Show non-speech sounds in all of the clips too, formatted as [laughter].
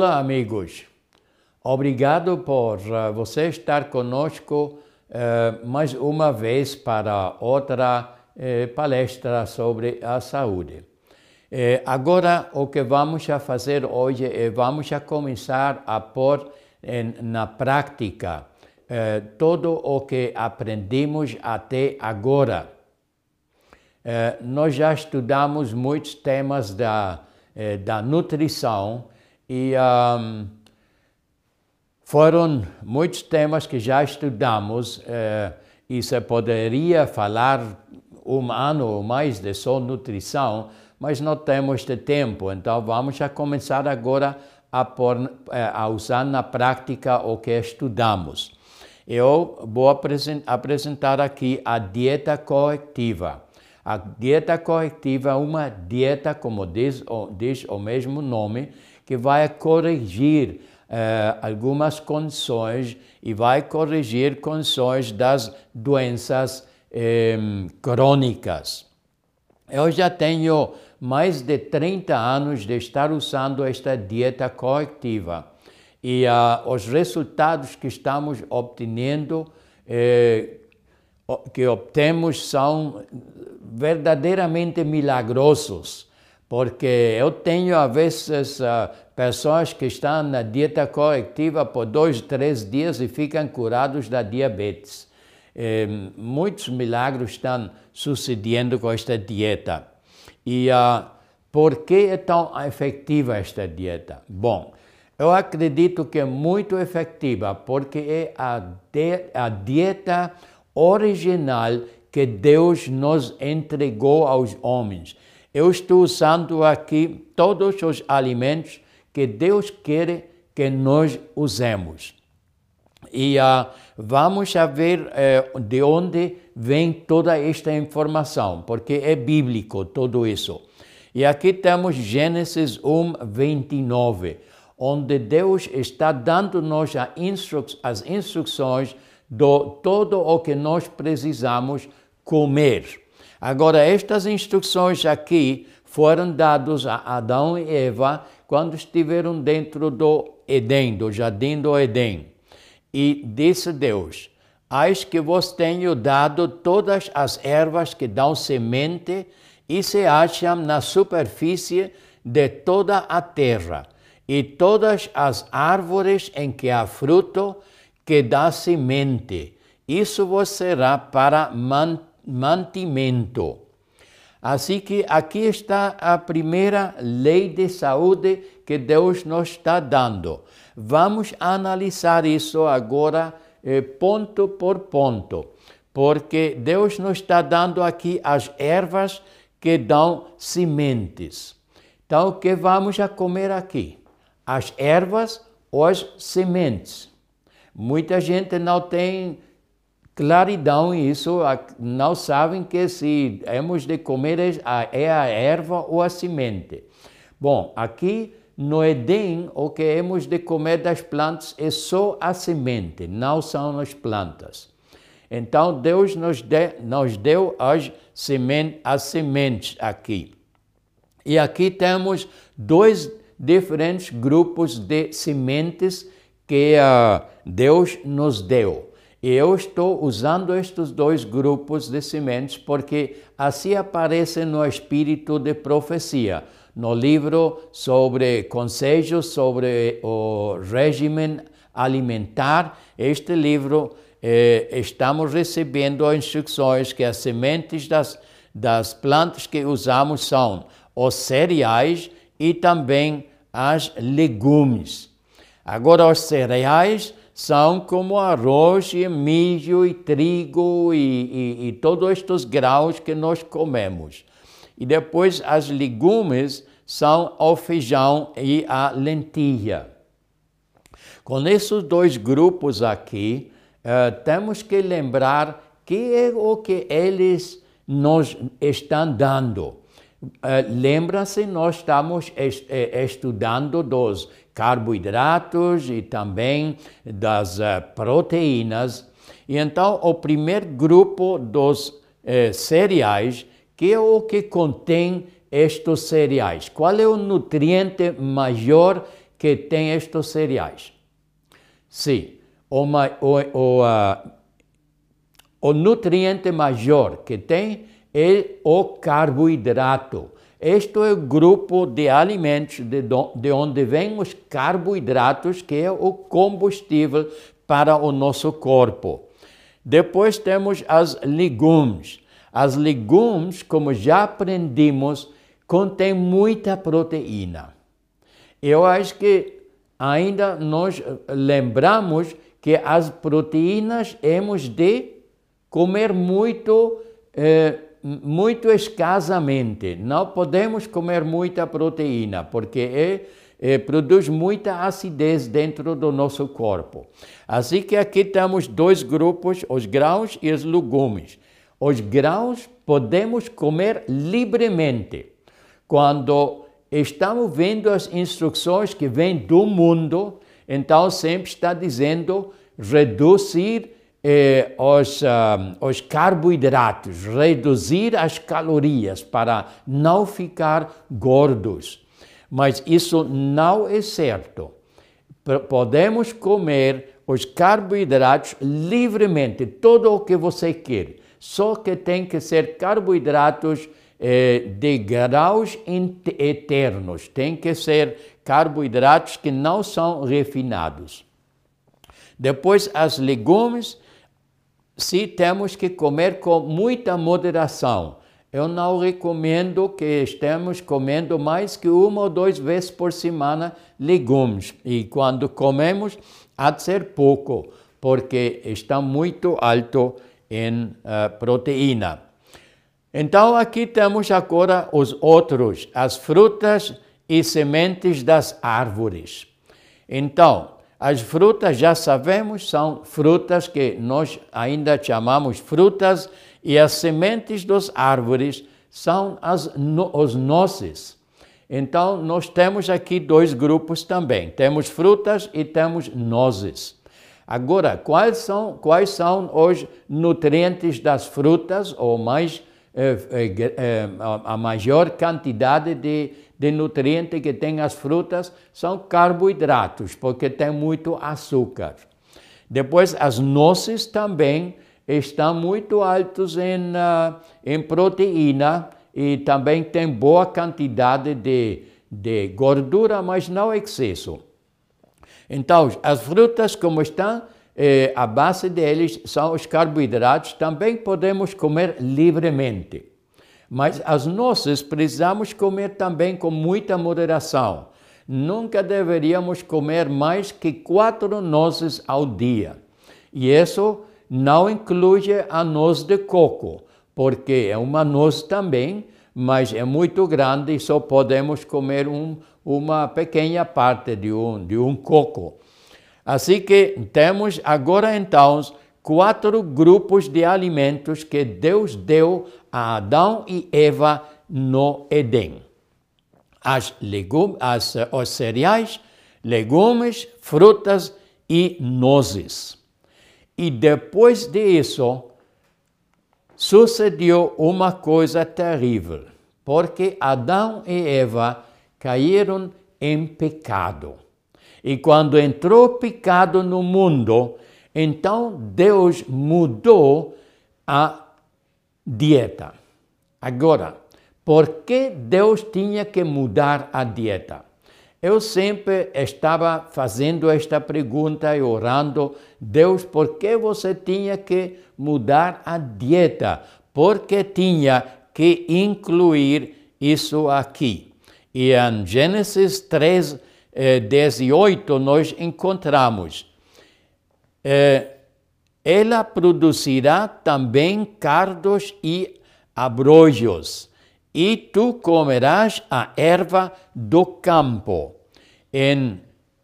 Olá, amigos. Obrigado por uh, você estar conosco uh, mais uma vez para outra uh, palestra sobre a saúde. agora, o que vamos a fazer hoje é vamos a começar a pôr na prática tudo o que aprendemos até agora. nós já estudamos muitos temas da, da nutrição e um, foram muitos temas que já estudamos eh, e se poderia falar um ano ou mais de só nutrição, mas não temos de tempo, então vamos a começar agora a, por, eh, a usar na prática o que estudamos. Eu vou apresentar aqui a dieta corretiva. A dieta corretiva é uma dieta, como diz, diz o mesmo nome, que vai corrigir uh, algumas condições e vai corrigir condições das doenças um, crônicas. Eu já tenho mais de 30 anos de estar usando esta dieta corretiva e uh, os resultados que estamos obtendo, eh, que obtemos, são verdadeiramente milagrosos porque eu tenho às vezes uh, pessoas que estão na dieta corretiva por dois, três dias e ficam curados da diabetes. E, muitos milagres estão sucedendo com esta dieta. E uh, por que é tão efetiva esta dieta? Bom, eu acredito que é muito efetiva porque é a, a dieta original que Deus nos entregou aos homens eu estou usando aqui todos os alimentos que Deus quer que nós usemos. E uh, vamos ver uh, de onde vem toda esta informação, porque é bíblico tudo isso. E aqui temos Gênesis 1, 29, onde Deus está dando-nos as instruções de todo o que nós precisamos comer. Agora, estas instruções aqui foram dadas a Adão e Eva quando estiveram dentro do Edém, do jardim do Edém. E disse Deus: Eis que vos tenho dado todas as ervas que dão semente e se acham na superfície de toda a terra, e todas as árvores em que há fruto que dá semente. Isso vos será para manter mantimento. Assim que aqui está a primeira lei de saúde que Deus nos está dando. Vamos analisar isso agora eh, ponto por ponto, porque Deus nos está dando aqui as ervas que dão sementes. Então, o que vamos a comer aqui? As ervas ou as sementes? Muita gente não tem claridão isso, não sabem que se hemos de comer é a erva ou a semente. Bom, aqui no Edém, o que hemos de comer das plantas é só a semente, não são as plantas. Então, Deus nos, de, nos deu as, as sementes aqui. E aqui temos dois diferentes grupos de sementes que uh, Deus nos deu. Eu estou usando estes dois grupos de sementes porque assim aparece no espírito de profecia. No livro sobre conselhos sobre o regime alimentar, este livro eh, estamos recebendo instruções que as sementes das, das plantas que usamos são os cereais e também as legumes. Agora, os cereais são como arroz e milho e trigo e, e, e todos estes graus que nós comemos. E depois as legumes são o feijão e a lentilha. Com esses dois grupos aqui, uh, temos que lembrar que é o que eles nos estão dando. Uh, Lembra-se, nós estamos est eh, estudando dos carboidratos e também das uh, proteínas. E então, o primeiro grupo dos uh, cereais, que é o que contém estes cereais. Qual é o nutriente maior que tem estes cereais? Sim, o, o, uh, o nutriente maior que tem é o carboidrato. Este é o grupo de alimentos de, de onde vêm os carboidratos, que é o combustível para o nosso corpo. Depois temos as legumes. As legumes, como já aprendimos, contêm muita proteína. Eu acho que ainda nós lembramos que as proteínas hemos de comer muito eh, muito escassamente. Não podemos comer muita proteína, porque é, é, produz muita acidez dentro do nosso corpo. Assim que aqui temos dois grupos, os grãos e os legumes. Os grãos podemos comer livremente. Quando estamos vendo as instruções que vêm do mundo, então sempre está dizendo reduzir eh, os, uh, os carboidratos, reduzir as calorias para não ficar gordos. Mas isso não é certo. Podemos comer os carboidratos livremente, todo o que você quer. Só que tem que ser carboidratos eh, de graus eternos, tem que ser carboidratos que não são refinados. Depois, as legumes, se temos que comer com muita moderação. Eu não recomendo que estemos comendo mais que uma ou duas vezes por semana legumes. E quando comemos, há de ser pouco, porque está muito alto em uh, proteína. Então, aqui temos agora os outros, as frutas e sementes das árvores. Então, as frutas, já sabemos, são frutas que nós ainda chamamos frutas, e as sementes das árvores são as, os nozes. Então, nós temos aqui dois grupos também: temos frutas e temos nozes. Agora, quais são, quais são os nutrientes das frutas, ou mais, eh, eh, eh, a maior quantidade de de nutriente que tem as frutas são carboidratos, porque tem muito açúcar. Depois, as nozes também estão muito altos em, uh, em proteína e também tem boa quantidade de, de gordura, mas não excesso. Então, as frutas, como estão, eh, a base deles são os carboidratos, também podemos comer livremente. Mas as nossas precisamos comer também com muita moderação. Nunca deveríamos comer mais que quatro nozes ao dia. E isso não inclui a noz de coco, porque é uma noz também, mas é muito grande e só podemos comer um, uma pequena parte de um, de um coco. Assim que temos agora então quatro grupos de alimentos que Deus deu a Adão e Eva no Éden. As, legumes, as, os cereais, legumes, frutas e nozes. E depois disso, sucedeu uma coisa terrível, porque Adão e Eva caíram em pecado. E quando entrou pecado no mundo, então Deus mudou a dieta. Agora, por que Deus tinha que mudar a dieta? Eu sempre estava fazendo esta pergunta e orando, Deus, por que você tinha que mudar a dieta? Porque tinha que incluir isso aqui. E em Gênesis 3, 18, eh, nós encontramos eh, ela produzirá também cardos e abrojos, e tu comerás a erva do campo. Em,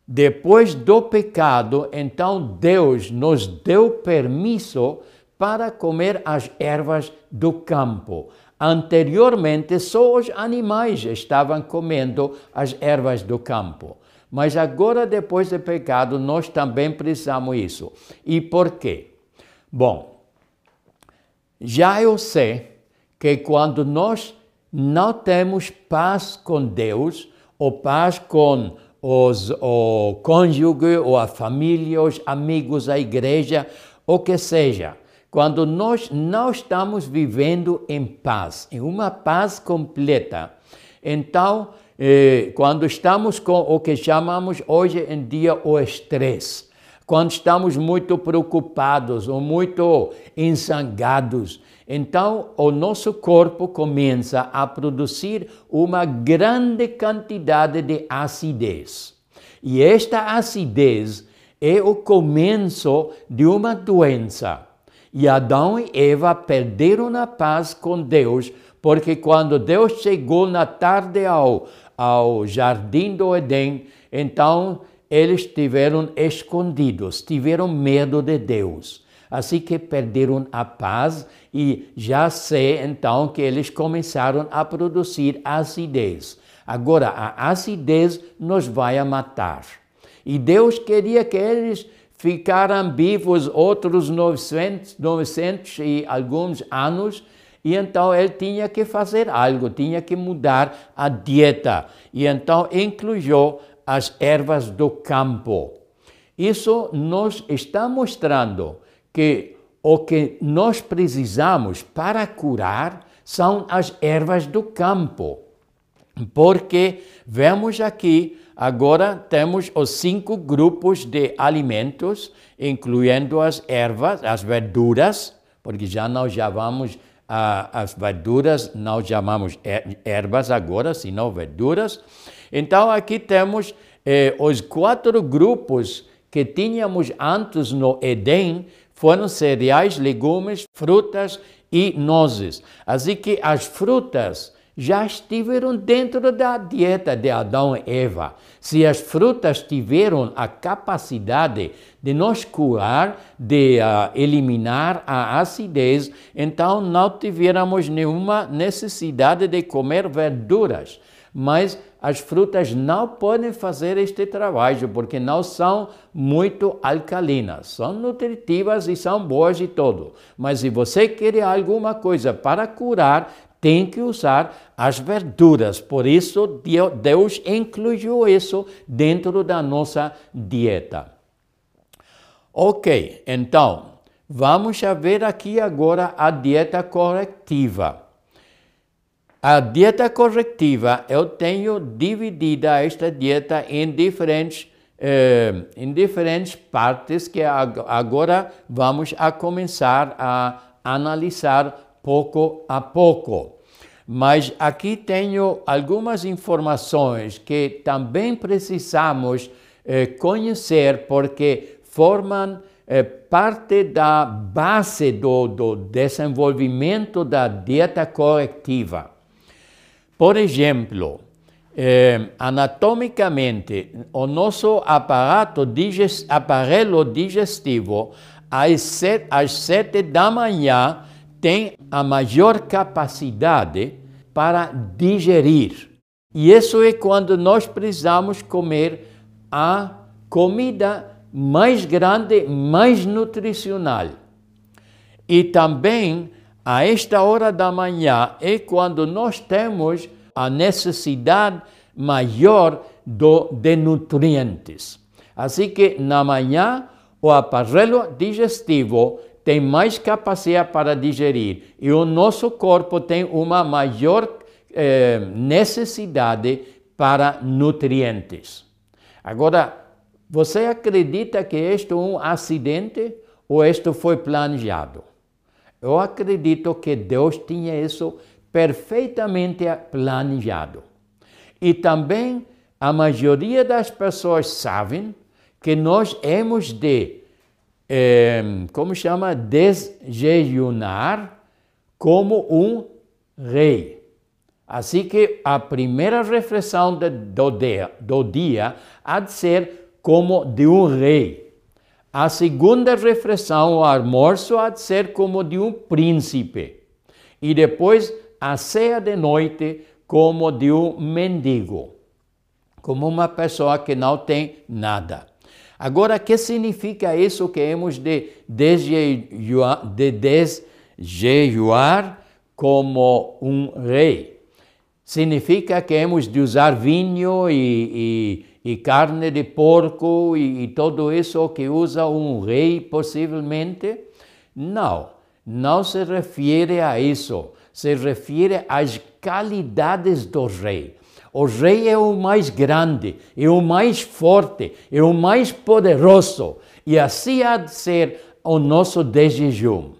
depois do pecado, então Deus nos deu permisso para comer as ervas do campo. Anteriormente, só os animais estavam comendo as ervas do campo. Mas agora, depois do pecado, nós também precisamos isso. E por quê? Bom, já eu sei que quando nós não temos paz com Deus, ou paz com os, o cônjuge, ou a família, os amigos, a igreja, o que seja, quando nós não estamos vivendo em paz, em uma paz completa, então, eh, quando estamos com o que chamamos hoje em dia o estresse, quando estamos muito preocupados ou muito ensangados, então o nosso corpo começa a produzir uma grande quantidade de acidez. E esta acidez é o começo de uma doença. E Adão e Eva perderam a paz com Deus, porque quando Deus chegou na tarde ao, ao jardim do Éden, então eles estiveram escondidos, tiveram medo de Deus. Assim que perderam a paz e já sei então que eles começaram a produzir acidez. Agora, a acidez nos vai matar. E Deus queria que eles ficaram vivos outros 900, 900 e alguns anos, e então ele tinha que fazer algo, tinha que mudar a dieta. E então incluiu as ervas do campo. Isso nos está mostrando que o que nós precisamos para curar são as ervas do campo. Porque vemos aqui, agora temos os cinco grupos de alimentos, incluindo as ervas, as verduras, porque já não chamamos as verduras, não chamamos er, ervas agora, senão verduras. Então aqui temos eh, os quatro grupos que tínhamos antes no Éden, foram cereais, legumes, frutas e nozes. Assim que as frutas já estiveram dentro da dieta de Adão e Eva. Se as frutas tiveram a capacidade de nos curar, de uh, eliminar a acidez, então não tivéssemos nenhuma necessidade de comer verduras. Mas as frutas não podem fazer este trabalho porque não são muito alcalinas. São nutritivas e são boas e tudo. Mas se você quer alguma coisa para curar, tem que usar as verduras. Por isso, Deus incluiu isso dentro da nossa dieta. Ok, então, vamos ver aqui agora a dieta corretiva. A dieta corretiva, eu tenho dividida esta dieta em diferentes, eh, em diferentes partes que agora vamos a começar a analisar pouco a pouco. Mas aqui tenho algumas informações que também precisamos eh, conhecer porque formam eh, parte da base do, do desenvolvimento da dieta corretiva. Por exemplo, eh, anatomicamente, o nosso aparato digest, aparelho digestivo, às sete, às sete da manhã, tem a maior capacidade para digerir. E isso é quando nós precisamos comer a comida mais grande, mais nutricional. E também a esta hora da manhã é quando nós temos a necessidade maior do, de nutrientes. Assim que na manhã o aparelho digestivo tem mais capacidade para digerir e o nosso corpo tem uma maior eh, necessidade para nutrientes. Agora, você acredita que este é um acidente ou isto foi planejado? Eu acredito que Deus tinha isso perfeitamente planejado. E também a maioria das pessoas sabem que nós hemos de, eh, como chama, desjejunar como um rei. Assim que a primeira reflexão de, do, dia, do dia há de ser como de um rei. A segunda refeição, o almoço, há de ser como de um príncipe. E depois a ceia de noite, como de um mendigo. Como uma pessoa que não tem nada. Agora, o que significa isso que hemos de desjejuar, de desjejuar como um rei? Significa que hemos de usar vinho e, e, e carne de porco e, e tudo isso que usa um rei, possivelmente? Não, não se refere a isso. Se refere às qualidades do rei. O rei é o mais grande, é o mais forte, é o mais poderoso. E assim há de ser o nosso de jejum.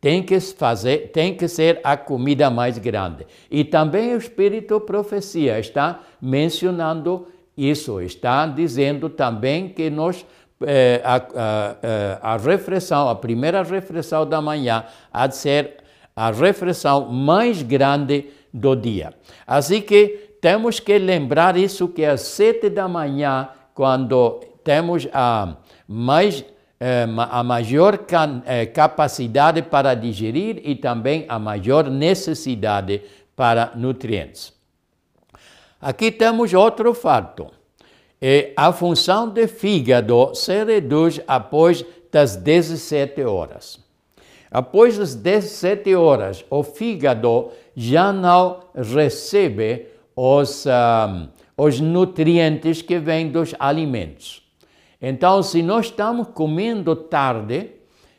Tem que, fazer, tem que ser a comida mais grande. E também o Espírito Profecia está mencionando isso, está dizendo também que nós eh, a, a, a, refeição, a primeira refeição da manhã, há de ser a refeição mais grande do dia. Assim que temos que lembrar isso que às sete da manhã, quando temos a, mais, eh, a maior eh, capacidade para digerir e também a maior necessidade para nutrientes. Aqui temos outro fato. É, a função do fígado se reduz após das 17 horas. Após as 17 horas, o fígado já não recebe os, os nutrientes que vêm dos alimentos. Então, se nós estamos comendo tarde,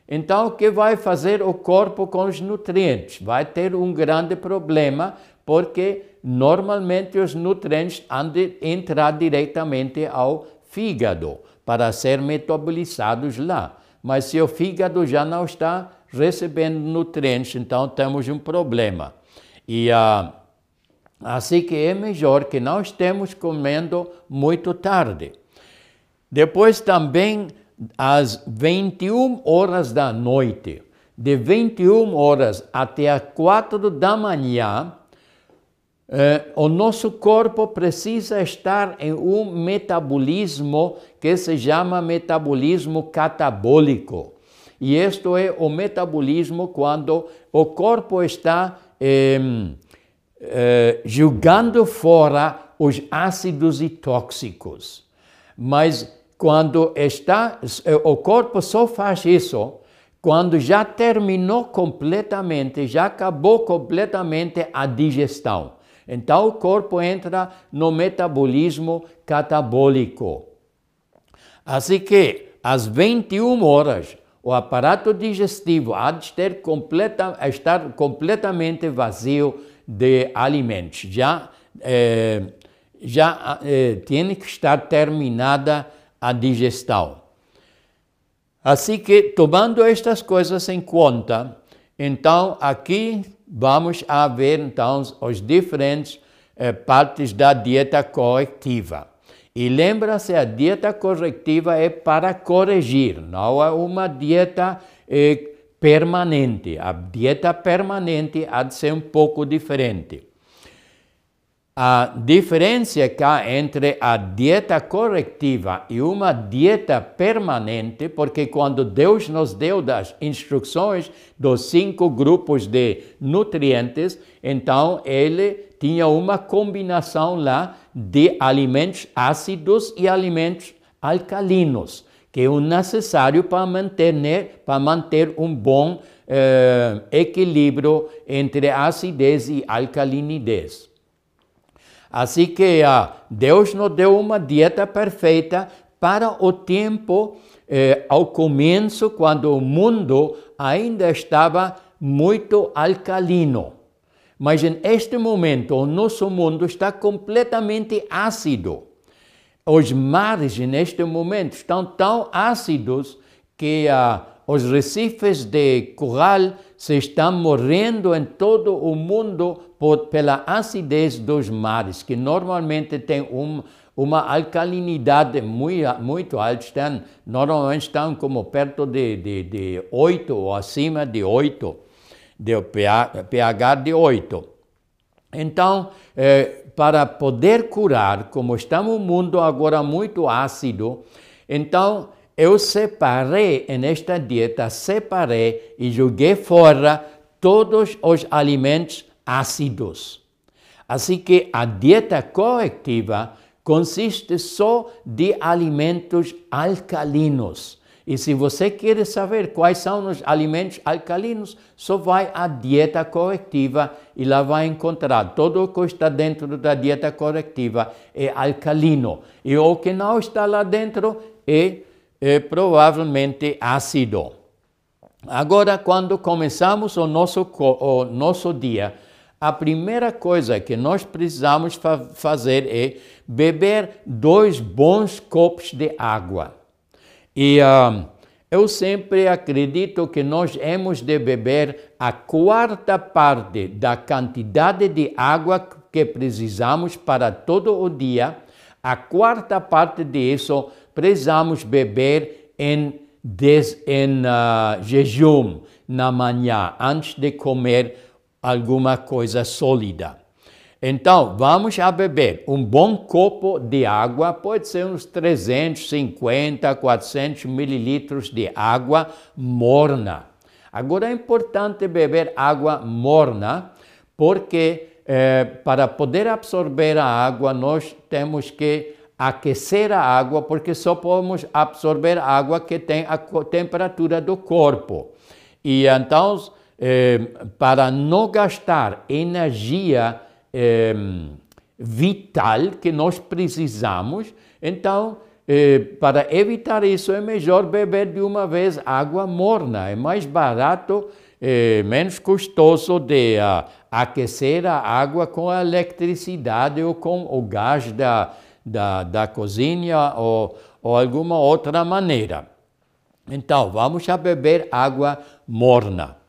então o que vai fazer o corpo com os nutrientes? Vai ter um grande problema, porque normalmente os nutrientes han de entrar diretamente ao fígado para ser metabolizados lá. Mas se o fígado já não está recebendo nutrientes, então temos um problema. E uh, Assim que é melhor que não estemos comendo muito tarde. Depois também às 21 horas da noite, de 21 horas até as 4 da manhã, eh, o nosso corpo precisa estar em um metabolismo que se chama metabolismo catabólico. E isto é o metabolismo quando o corpo está eh, eh, julgando fora os ácidos e tóxicos. Mas quando está, eh, o corpo só faz isso quando já terminou completamente, já acabou completamente a digestão. Então o corpo entra no metabolismo catabólico. Assim que às 21 horas o aparato digestivo há de ter completa, estar completamente vazio de alimentos. Já, eh, já eh, tem que estar terminada a digestão. Assim que, tomando estas coisas em conta, então aqui vamos a ver então os diferentes eh, partes da dieta corretiva. E lembra-se, a dieta corretiva é para corrigir, não é uma dieta eh, permanente. A dieta permanente há de ser um pouco diferente. A diferença há entre a dieta corretiva e uma dieta permanente, porque quando Deus nos deu das instruções dos cinco grupos de nutrientes, então ele tinha uma combinação lá de alimentos ácidos e alimentos alcalinos que é o necessário para manter, para manter um bom eh, equilíbrio entre acidez e alcalinidez. Assim que ah, Deus nos deu uma dieta perfeita para o tempo eh, ao começo, quando o mundo ainda estava muito alcalino. Mas neste momento, o nosso mundo está completamente ácido. Os mares, neste momento, estão tão ácidos que uh, os recifes de coral se estão morrendo em todo o mundo por, pela acidez dos mares, que normalmente tem um, uma alcalinidade muito, muito alta, estão, normalmente estão como perto de, de, de 8 ou acima de 8, de pH de 8. Então, eh, para poder curar, como está um mundo agora muito ácido, então eu separei, nesta dieta, separei e joguei fora todos os alimentos ácidos. Assim que a dieta corretiva consiste só de alimentos alcalinos. E se você quer saber quais são os alimentos alcalinos, só vai à dieta corretiva e lá vai encontrar tudo o que está dentro da dieta corretiva é alcalino. E o que não está lá dentro é, é provavelmente ácido. Agora, quando começamos o nosso, o nosso dia, a primeira coisa que nós precisamos fa fazer é beber dois bons copos de água. E uh, eu sempre acredito que nós hemos de beber a quarta parte da quantidade de água que precisamos para todo o dia. A quarta parte disso precisamos beber em, des, em uh, jejum na manhã, antes de comer alguma coisa sólida. Então, vamos a beber um bom copo de água, pode ser uns 350, 400 mililitros de água morna. Agora é importante beber água morna, porque eh, para poder absorver a água, nós temos que aquecer a água, porque só podemos absorver água que tem a temperatura do corpo. E então, eh, para não gastar energia eh, vital que nós precisamos, então, eh, para evitar isso, é melhor beber de uma vez água morna. É mais barato, eh, menos custoso de uh, aquecer a água com a eletricidade ou com o gás da, da, da cozinha ou, ou alguma outra maneira. Então, vamos a beber água morna.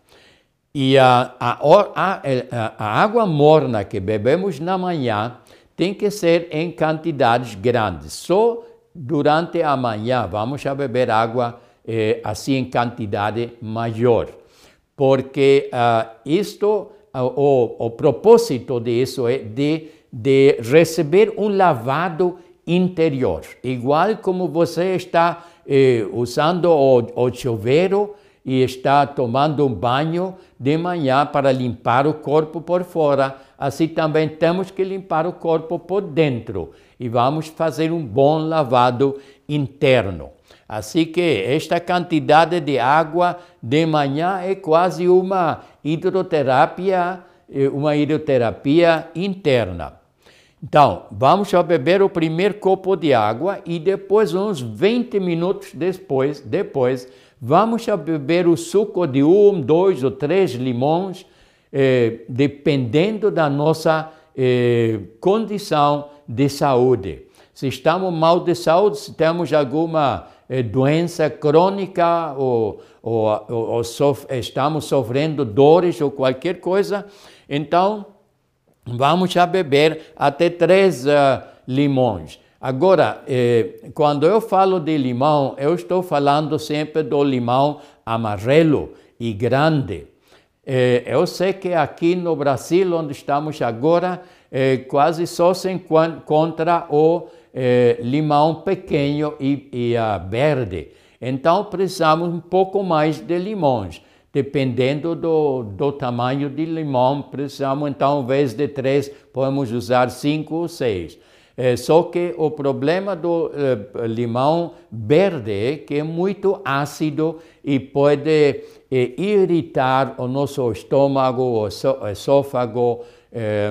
E a, a, a, a, água morna que bebemos na manhã tem que ser em quantidades grandes. Só durante a manhã vamos a beber água eh, assim em quantidade maior. Porque uh, isto, uh, o, o propósito disso é de, de receber um lavado interior. Igual como você está eh, usando o, o chuveiro, e está tomando um banho de manhã para limpar o corpo por fora, assim também temos que limpar o corpo por dentro e vamos fazer um bom lavado interno. Assim que esta quantidade de água de manhã é quase uma hidroterapia, eh, uma hidroterapia interna. Então, vamos beber o primeiro copo de água e depois, uns 20 minutos depois, depois Vamos beber o suco de um, dois ou três limões, eh, dependendo da nossa eh, condição de saúde. Se estamos mal de saúde, se temos alguma eh, doença crônica ou, ou, ou, ou sof estamos sofrendo dores ou qualquer coisa, então vamos a beber até três uh, limões. Agora, eh, quando eu falo de limão, eu estou falando sempre do limão amarelo e grande. Eh, eu sei que aqui no Brasil, onde estamos agora, eh, quase só se encontra o eh, limão pequeno e, e verde. Então, precisamos um pouco mais de limões. Dependendo do, do tamanho de limão, precisamos, então, em vez de três, podemos usar cinco ou seis. É, só que o problema do eh, limão verde é que é muito ácido e pode eh, irritar o nosso estômago, o esôfago, eh,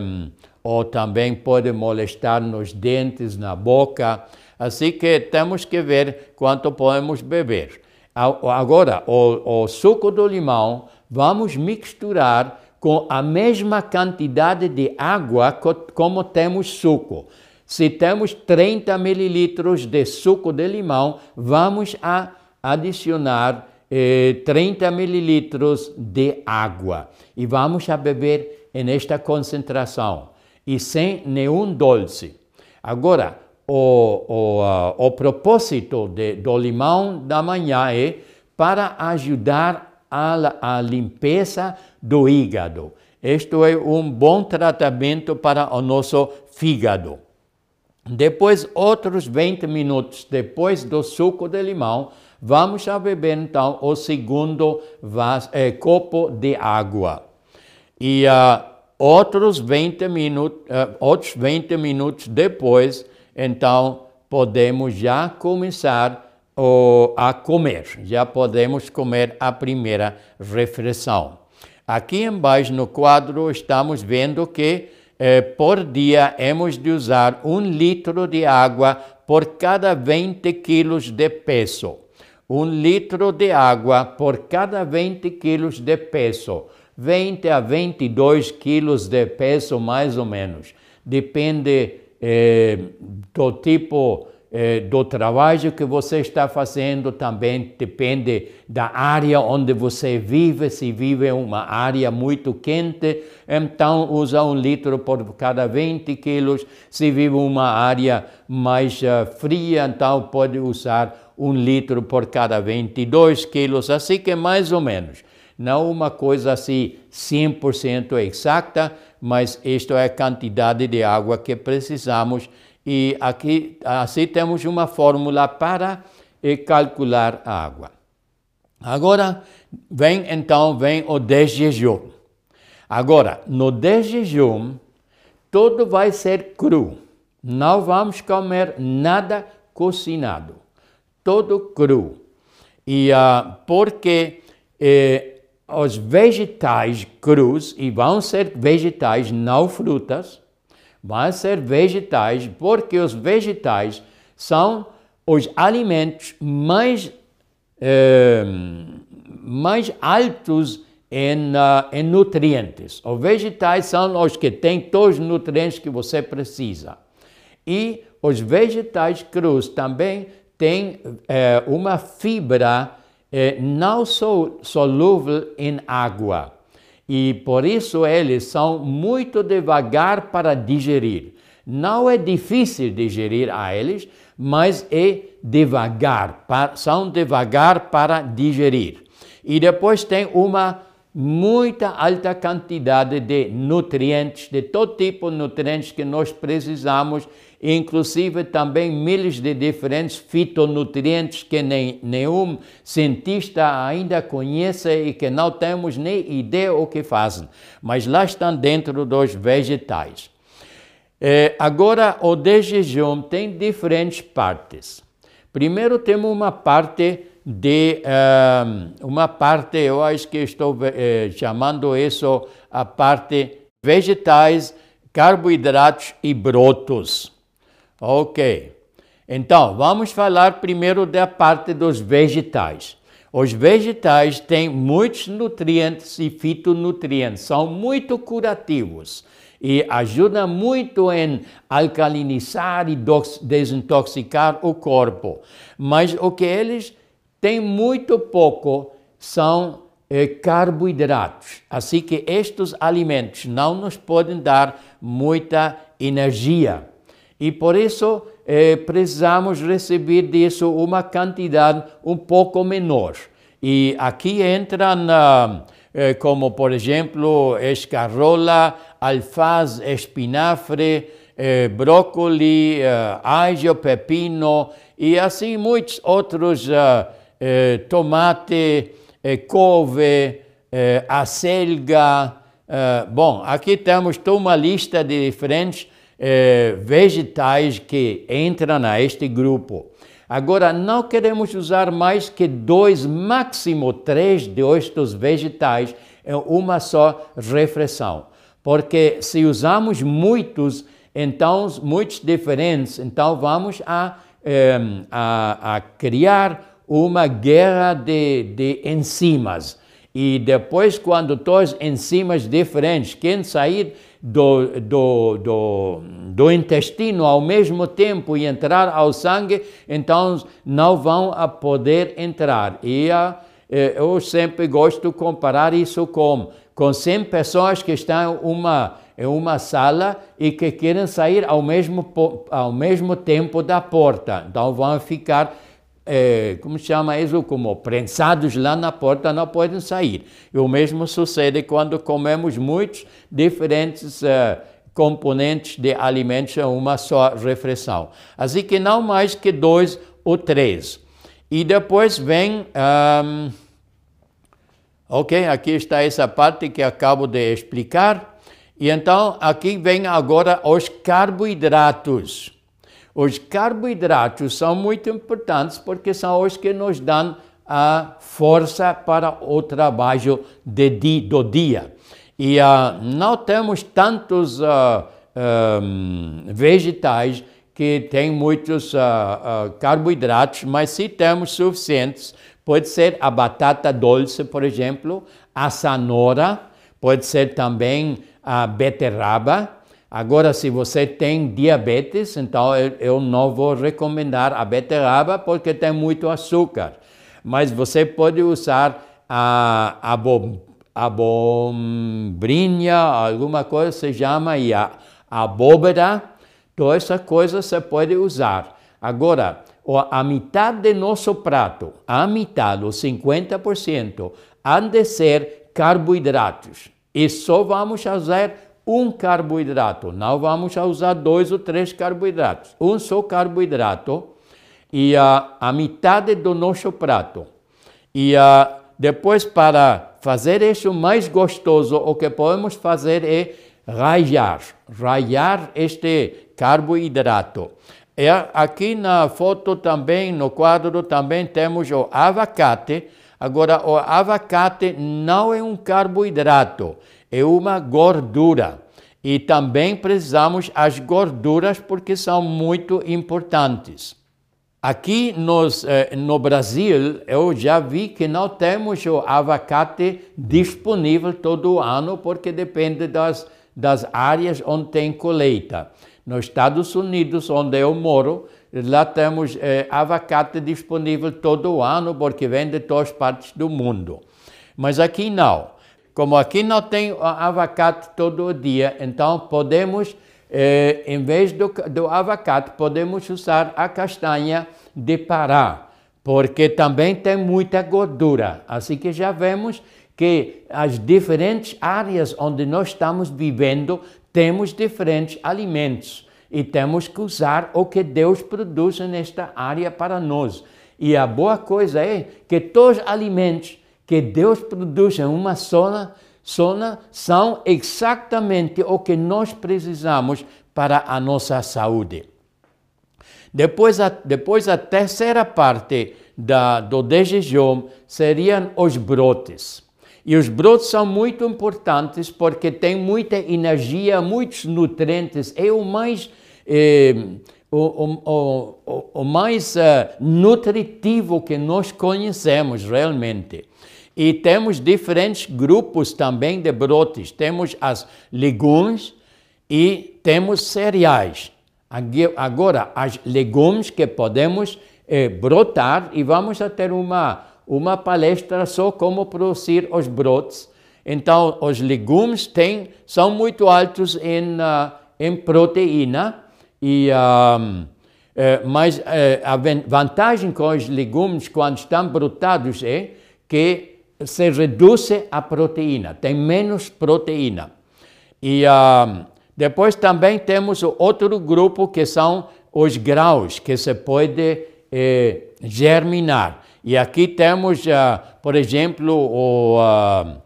ou também pode molestar nos dentes, na boca. Assim que temos que ver quanto podemos beber. Agora, o, o suco do limão, vamos misturar com a mesma quantidade de água como temos suco. Se temos 30 mililitros de suco de limão, vamos a adicionar eh, 30 mililitros de água e vamos a beber nesta concentração e sem nenhum doce. Agora, o, o, uh, o propósito de, do limão da manhã é para ajudar a, a limpeza do hígado. Isto é um bom tratamento para o nosso fígado. Depois, outros 20 minutos depois do suco de limão, vamos a beber então o segundo eh, copo de água. E uh, outros 20 minutos, uh, outros 20 minutos depois, então podemos já começar a comer, já podemos comer a primeira refeição. Aqui embaixo no quadro estamos vendo que eh, por dia hemos de usar um litro de água por cada 20 quilos de peso. Um litro de água por cada 20 quilos de peso. 20 a 22 quilos de peso, mais ou menos. Depende eh, do tipo eh, do trabalho que você está fazendo, também depende da área onde você vive. Se vive uma área muito quente, então usa um litro por cada 20 quilos. Se vive uma área mais uh, fria, então pode usar um litro por cada 22 quilos. Assim que mais ou menos. Não uma coisa assim 100% exata, mas isto é a quantidade de água que precisamos e aqui assim temos uma fórmula para eh, calcular a água. Agora vem então vem o desjejum. Agora no desjejum tudo vai ser cru. Não vamos comer nada cozinado, todo cru. E uh, porque eh, os vegetais crus, e vão ser vegetais, não frutas, vão ser vegetais, porque os vegetais são os alimentos mais, eh, mais altos em, uh, em nutrientes. Os vegetais são os que têm todos os nutrientes que você precisa. E os vegetais crus também têm eh, uma fibra eh, não solúvel em água e por isso eles são muito devagar para digerir. Não é difícil digerir a eles, mas é devagar, são devagar para digerir. E depois tem uma muita alta quantidade de nutrientes, de todo tipo de nutrientes que nós precisamos inclusive também milhas de diferentes fitonutrientes que nem, nenhum cientista ainda conhece e que não temos nem ideia o que fazem, mas lá estão dentro dos vegetais. É, agora, o de tem diferentes partes. Primeiro temos uma parte de uh, uma parte, eu acho que estou uh, chamando isso a parte vegetais, carboidratos e brotos. Ok. Então, vamos falar primeiro da parte dos vegetais. Os vegetais têm muitos nutrientes e fitonutrientes, são muito curativos e ajudam muito em alcalinizar e desintoxicar o corpo. Mas o que eles têm muito pouco são eh, carboidratos. Assim que estes alimentos não nos podem dar muita energia e por isso eh, precisamos receber disso uma quantidade um pouco menor. E aqui entram, eh, como por exemplo, escarola, alface, espinafre, eh, brócoli, eh, alho, pepino e assim muitos outros, eh, tomate, couve, acelga. bom, aqui temos toda uma lista de diferentes eh, vegetais que entram neste grupo. Agora, não queremos usar mais que dois, máximo três destes vegetais em uma só refeição. Porque se usamos muitos, então, muitos diferentes, então vamos a, a, a criar uma guerra de, de enzimas. E depois, quando todas enzimas diferentes querem sair do, do, do, do intestino ao mesmo tempo e entrar ao sangue, então não vão a poder entrar. E a, eh, eu sempre gosto de comparar isso com, com 100 pessoas que estão em uma, em uma sala e que querem sair ao mesmo, ao mesmo tempo da porta. Então vão ficar é, como chama isso, como prensados lá na porta, não podem sair. E o mesmo sucede quando comemos muitos diferentes uh, componentes de alimentos em uma só refeição. Assim que não mais que dois ou três. E depois vem. Um, ok, aqui está essa parte que acabo de explicar. E então aqui vem agora os carboidratos. Os carboidratos são muito importantes porque são os que nos dão a força para o trabalho de, do dia. E uh, não temos tantos uh, um, vegetais que têm muitos uh, carboidratos, mas se temos suficientes, pode ser a batata doce, por exemplo, a cenoura, pode ser também a beterraba. Agora, se você tem diabetes, então eu, não vou recomendar a beterraba porque tem muito açúcar. Mas você pode usar a, a abombrinha, alguma coisa se chama, e a abóbora, toda essa coisa você pode usar. Agora, a metade do nosso prato, a metade, os 50%, han de ser carboidratos. E só vamos usar um carboidrato, não vamos usar dois ou três carboidratos. Um só carboidrato e a, a metade do nosso prato. E a, depois, para fazer isso mais gostoso, o que podemos fazer é raiar, raiar este carboidrato. E aqui na foto também, no quadro também temos o abacate. Agora, o abacate não é um carboidrato, é uma gordura. E também precisamos as gorduras porque são muito importantes. Aqui nos, eh, no Brasil, eu já vi que não temos o abacate disponível todo ano, porque depende das, das áreas onde tem colheita. Nos Estados Unidos, onde eu moro, lá temos eh, abacate disponível todo ano, porque vem de todas as partes do mundo. Mas aqui não. Como aqui não tem abacate todo dia, então podemos eh, em vez do, do abacate, podemos usar a castanha de Pará, porque também tem muita gordura. Assim que já vemos que as diferentes áreas onde nós estamos vivendo temos diferentes alimentos e temos que usar o que Deus produz nesta área para nós. E a boa coisa é que todos os alimentos que Deus produz em uma zona zona são exatamente o que nós precisamos para a nossa saúde. Depois, a, depois a terceira parte da, do jejum seriam os brotes. E os brotes são muito importantes porque têm muita energia, muitos nutrientes. É o mais, eh, o, o, o, o, mais uh, nutritivo que nós conhecemos realmente. E temos diferentes grupos também de brotes. Temos as legumes e temos cereais. Agora, as legumes que podemos eh, brotar e vamos ter uma, uma palestra só como produzir os brotes. Então, os legumes têm, são muito altos em, uh, em proteína, e, uh, mas eh, a vantagem com os legumes quando estão brotados é que se reduz a proteína, tem menos proteína. E uh, depois também temos outro grupo que são os graus, que se pode eh, germinar. E aqui temos, uh, por exemplo, o, uh,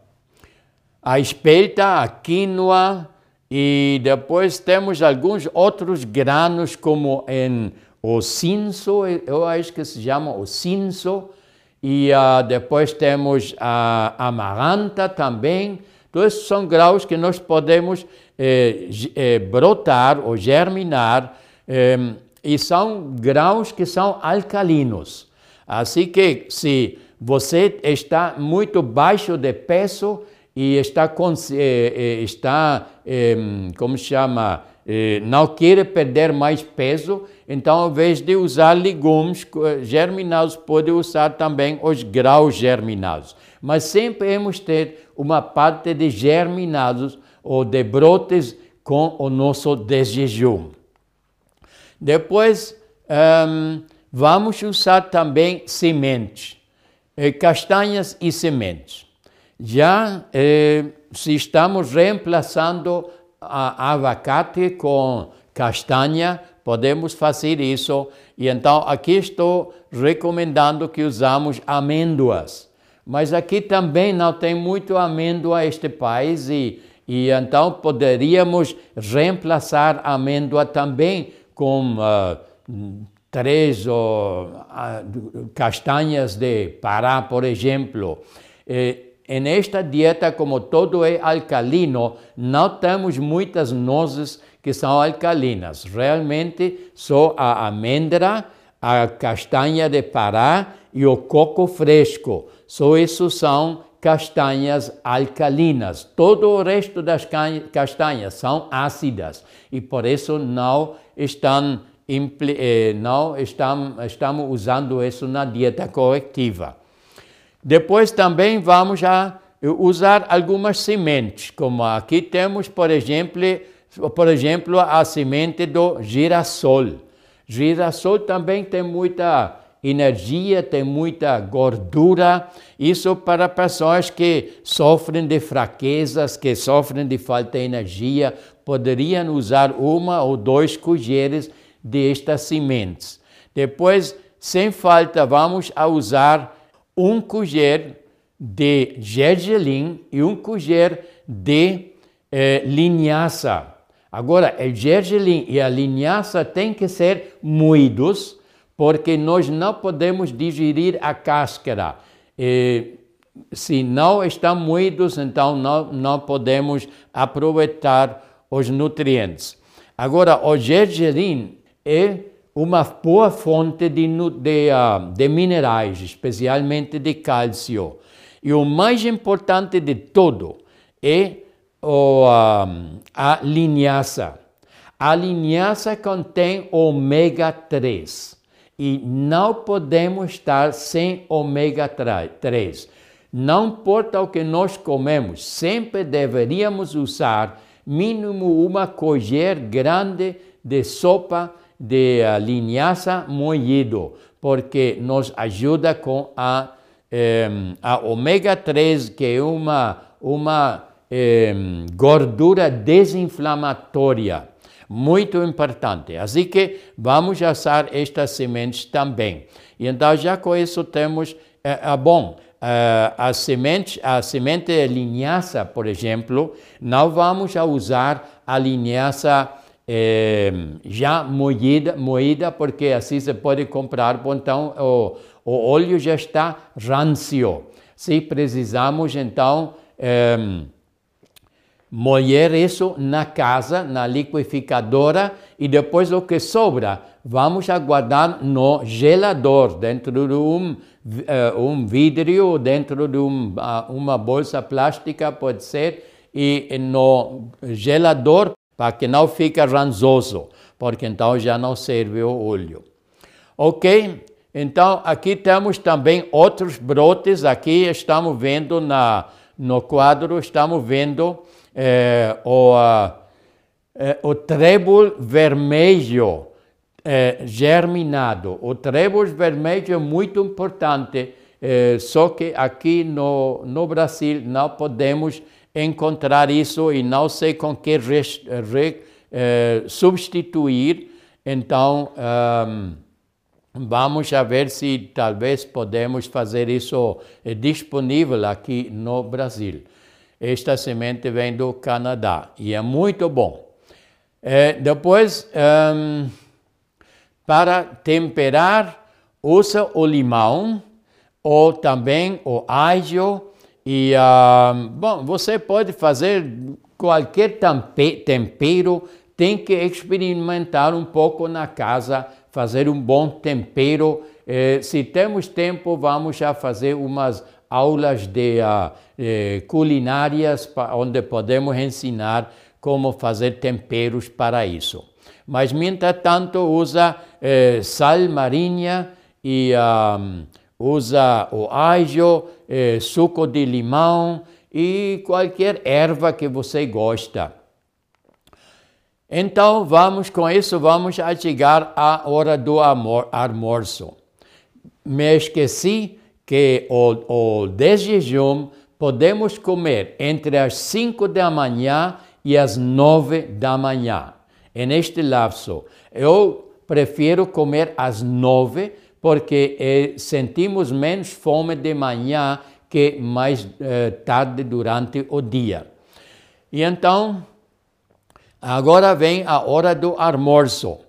a espelta, a quinoa, e depois temos alguns outros granos, como em, o cinso, eu acho que se chama o cinso, e uh, depois temos a amaranta também. Todos esses são graus que nós podemos eh, eh, brotar ou germinar, eh, e são graus que são alcalinos. Assim que se você está muito baixo de peso e está, eh, eh, está como se chama, eh, não quer perder mais peso, então, ao invés de usar legumes germinados, pode usar também os graus germinados. Mas sempre temos ter uma parte de germinados ou de brotes com o nosso desjejum. Depois, um, vamos usar também sementes, eh, castanhas e sementes. Já eh, se estamos reemplaçando abacate com castanha, podemos fazer isso. E então aqui estou recomendando que usamos amêndoas. Mas aqui também não tem muito amêndoa este país e, e então poderíamos reemplaçar a amêndoa também com uh, três uh, castanhas de Pará, por exemplo. E, nesta dieta, como todo é alcalino, não temos muitas nozes que são alcalinas. Realmente, só a amêndoa, a castanha de Pará e o coco fresco. Só isso são castanhas alcalinas. Todo o resto das castanhas são ácidas e por isso não estão eh, não estamos, estamos usando isso na dieta corretiva. Depois também vamos a usar algumas sementes, como aqui temos, por exemplo, por exemplo, a semente do girassol. Girassol também tem muita energia, tem muita gordura. Isso para pessoas que sofrem de fraquezas, que sofrem de falta de energia, poderiam usar uma ou dois colheres destas sementes. Depois, sem falta, vamos a usar um colher de gergelim e um colher de eh, linhaça. Agora, o gergelim e a linhaça têm que ser moídos, porque nós não podemos digerir a cáscara. E, se não estão moídos, então não, não podemos aproveitar os nutrientes. Agora, o gergelim é uma boa fonte de, de, uh, de minerais, especialmente de cálcio. E o mais importante de tudo é o, a linhaça. A linhaça contém ômega 3 e não podemos estar sem ômega 3. Não importa o que nós comemos, sempre deveríamos usar mínimo uma colher grande de sopa de linhaça moído, porque nos ajuda com a, eh, a ômega 3, que é uma, uma eh, gordura desinflamatória. Muito importante. Assim que vamos usar estas sementes também. E então já com isso temos, é, é bom, é, a semente, a semente de linhaça, por exemplo, não vamos usar a linhaça é, já moída, moída, porque assim se pode comprar, então o, o óleo já está rancio. Se precisamos, então, é, moer isso na casa, na liquidificadora, e depois o que sobra, vamos aguardar no gelador, dentro de um, uh, um vidro, dentro de um, uh, uma bolsa plástica, pode ser, e no gelador, para que não fique ranzoso, porque então já não serve o óleo. Ok? Então, aqui temos também outros brotes, aqui estamos vendo na, no quadro, estamos vendo é, o, é, o trébol vermelho é, germinado. O trébol vermelho é muito importante, só que aqui no, no Brasil não podemos encontrar isso e não sei com que re, re, é, substituir. Então, um, vamos a ver se talvez podemos fazer isso é, disponível aqui no Brasil. Esta semente vem do Canadá e é muito bom. É, depois, um, para temperar, usa o limão ou também o alho. E, um, bom, você pode fazer qualquer tempero, tem que experimentar um pouco na casa, fazer um bom tempero. É, se temos tempo, vamos já fazer umas aulas de uh, eh, culinárias onde podemos ensinar como fazer temperos para isso. Mas, tanto usa eh, sal marinha e um, usa o alho, eh, suco de limão e qualquer erva que você gosta. Então, vamos com isso, vamos a chegar à hora do almoço. Me esqueci que o, o desjejum podemos comer entre as 5 da manhã e às nove da manhã. Neste lapso, eu prefiro comer às nove porque eh, sentimos menos fome de manhã que mais eh, tarde durante o dia. E então, agora vem a hora do almoço.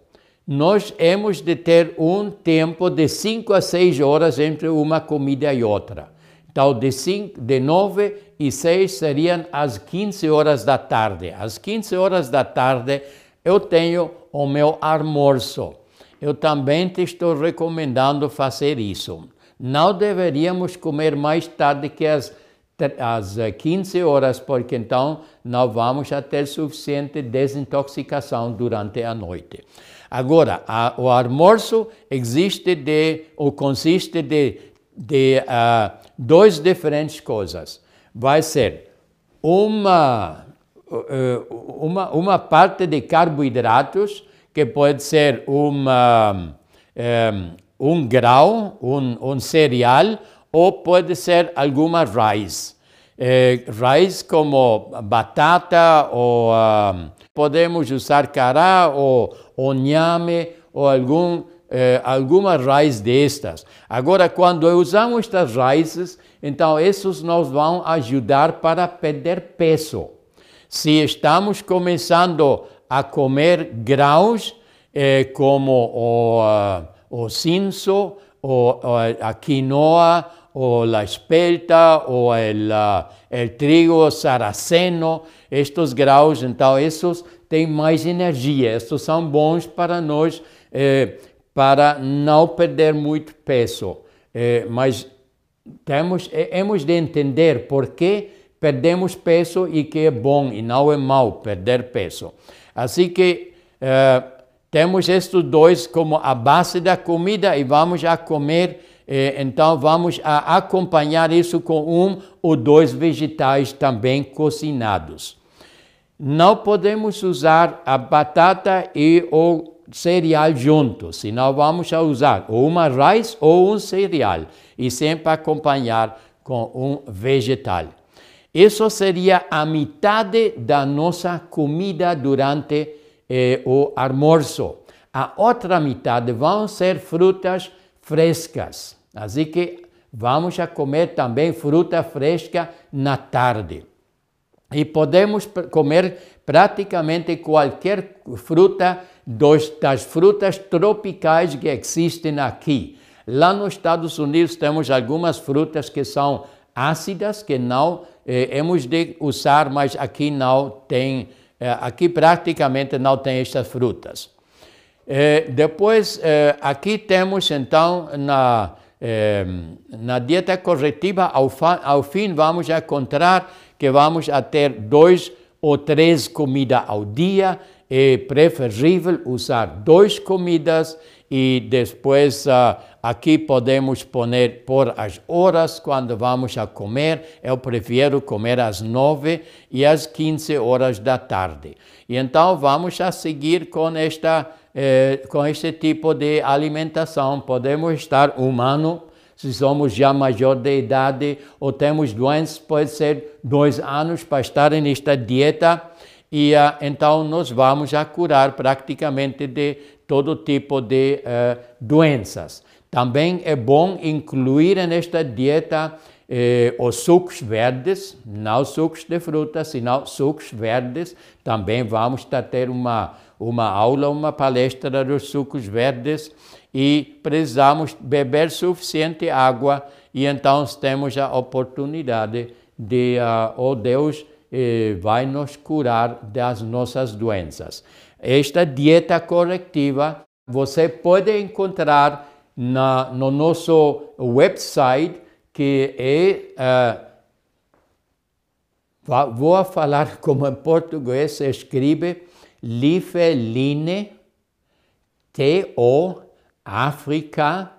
Nós hemos de ter um tempo de 5 a 6 horas entre uma comida e outra. Então, de, cinco, de 9 e 6 seriam as 15 horas da tarde. Às 15 horas da tarde, eu tenho o meu almoço eu também te estou recomendando fazer isso. Não deveríamos comer mais tarde que as, as 15 horas, porque então não vamos ter suficiente desintoxicação durante a noite. Agora, a, o almoço existe de, ou consiste de, de uh, duas diferentes coisas. Vai ser uma, uh, uma, uma parte de carboidratos, que pode ser uma, um, ehm, um grão, um, um cereal, ou pode ser alguma raiz. Eh, raiz como batata, ou um, podemos usar cará, ou, ou nhame, ou algum, eh, alguma raiz destas. Agora, quando usamos estas raízes, então esses nos vão ajudar para perder peso. Se estamos começando a comer grãos eh, como o, uh, o cinzo, o, o, a quinoa, o la espelta, ou el, uh, el trigo saraceno, estes grãos, então, esses têm mais energia, estes são bons para nós, eh, para não perder muito peso. Eh, mas temos, temos de entender por que perdemos peso e que é bom e não é mau perder peso. Assim que eh, temos estes dois como a base da comida e vamos a comer, eh, então vamos a acompanhar isso com um ou dois vegetais também cocinados. Não podemos usar a batata e o cereal juntos, senão vamos a usar ou uma raiz ou um cereal e sempre acompanhar com um vegetal. Isso seria a metade da nossa comida durante eh, o almoço. A outra metade vão ser frutas frescas. Assim que vamos a comer também fruta fresca na tarde. E podemos comer praticamente qualquer fruta dos, das frutas tropicais que existem aqui. Lá nos Estados Unidos temos algumas frutas que são ácidas, que não eh, hemos de usar, mas aqui não tem, eh, aqui praticamente não tem estas frutas. Eh, depois, eh, aqui temos então na, eh, na dieta corretiva, ao, ao, fim vamos encontrar que vamos a ter dois ou três comidas ao dia, é preferível usar duas comidas e depois uh, aqui podemos poner por as horas quando vamos a comer. Eu prefiro comer às nove e às quinze horas da tarde. E então vamos a seguir com esta eh, com este tipo de alimentação. Podemos estar humano se somos já maior de idade ou temos doenças, pode ser dois anos para estar nesta dieta e uh, então nós vamos a curar praticamente de todo tipo de uh, doenças. Também é bom incluir nesta dieta eh, os sucos verdes, não sucos de frutas, senão sucos verdes. Também vamos ter uma, uma aula, uma palestra dos sucos verdes e precisamos beber suficiente água e então temos a oportunidade de, uh, oh Deus, eh, vai nos curar das nossas doenças. Esta dieta corretiva você pode encontrar na, no nosso website, que é. Uh, vou falar [laughs] como em português se escreve Lifeline TO Africa.org.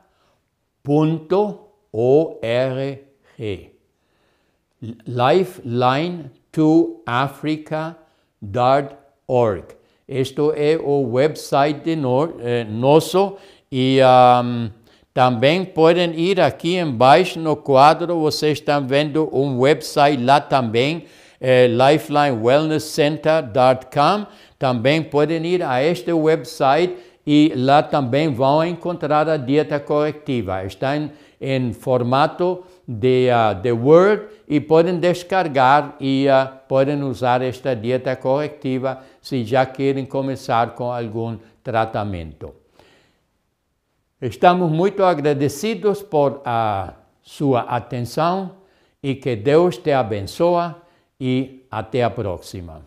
Lifeline to Africa.org. Este é o website de no, eh, nosso e um, também podem ir aqui embaixo no quadro, vocês estão vendo um website lá também. é lifelinewellnesscenter.com. Também podem ir a este website e lá também vão encontrar a dieta corretiva. Está em, em formato de, uh, de Word e podem descargar e uh, podem usar esta dieta corretiva se já querem começar com algum tratamento. Estamos muito agradecidos por a sua atenção e que Deus te abençoe e até a próxima.